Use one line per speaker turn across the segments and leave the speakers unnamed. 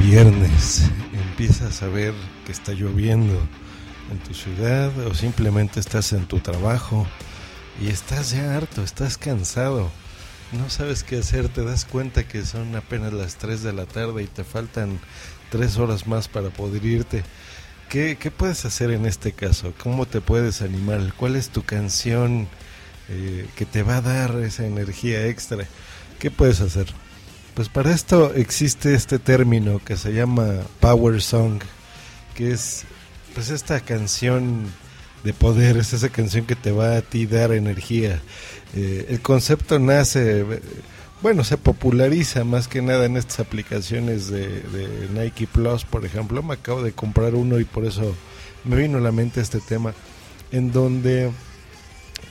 Viernes, empiezas a ver que está lloviendo en tu ciudad o simplemente estás en tu trabajo y estás ya harto, estás cansado, no sabes qué hacer, te das cuenta que son apenas las 3 de la tarde y te faltan 3 horas más para poder irte. ¿Qué, puedes hacer en este caso? ¿Cómo te puedes animar? ¿Cuál es tu canción eh, que te va a dar esa energía extra? ¿Qué puedes hacer? Pues para esto existe este término que se llama Power Song, que es pues esta canción de poder, es esa canción que te va a ti dar energía. Eh, el concepto nace, bueno, se populariza más que nada en estas aplicaciones de, de, Nike Plus, por ejemplo. Me acabo de comprar uno y por eso me vino a la mente este tema, en donde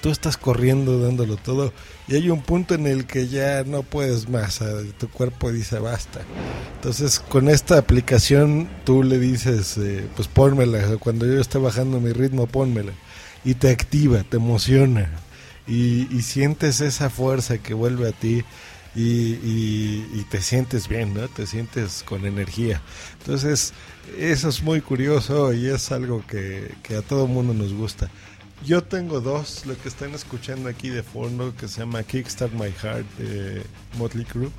tú estás corriendo dándolo todo y hay un punto en el que ya no puedes más, tu cuerpo dice basta. Entonces con esta aplicación tú le dices, eh, pues pónmela, cuando yo esté bajando mi ritmo, pónmela. Y te activa, te emociona y, sientes esa fuerza que vuelve a ti. Y, te sientes bien, ¿no? Te sientes con energía. Entonces, eso es muy curioso y es algo que, que a todo mundo nos gusta. Yo tengo dos, lo que están escuchando aquí de fondo, que se llama Kickstart My Heart de Motley Crue.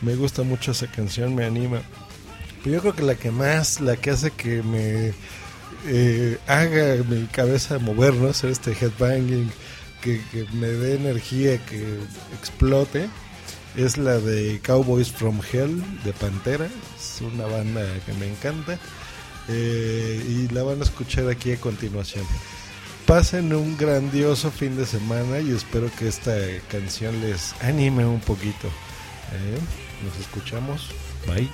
Me gusta mucho esa canción, me anima. Pero yo creo que la que más, la que hace que me eh, haga mi cabeza mover, ¿no? Hacer este headbanging, que, me dé energía, que explote, es la de Cowboys from Hell de Pantera. Es una banda que me encanta. Eh, y la van a escuchar aquí a continuación Pasen un grandioso fin de semana y espero que esta canción les anime un poquito. ¿eh? Nos escuchamos. Bye.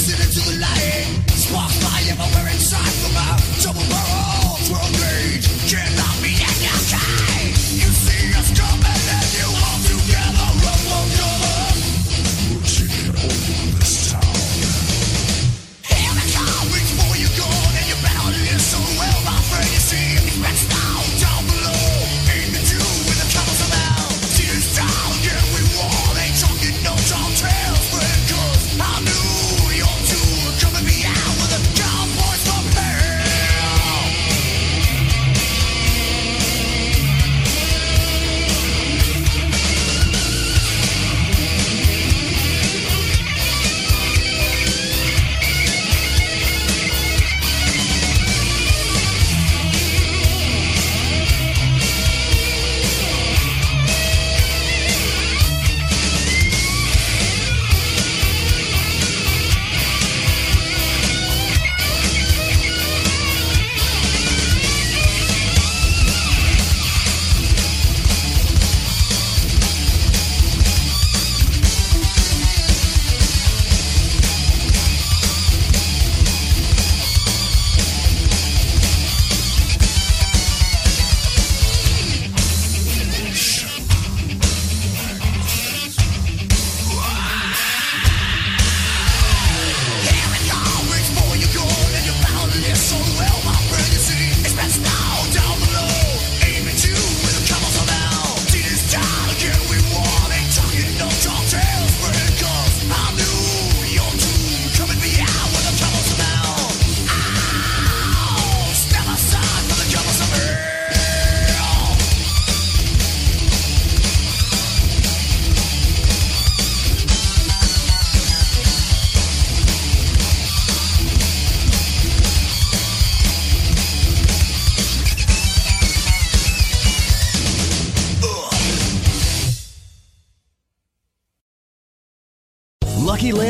listening to light.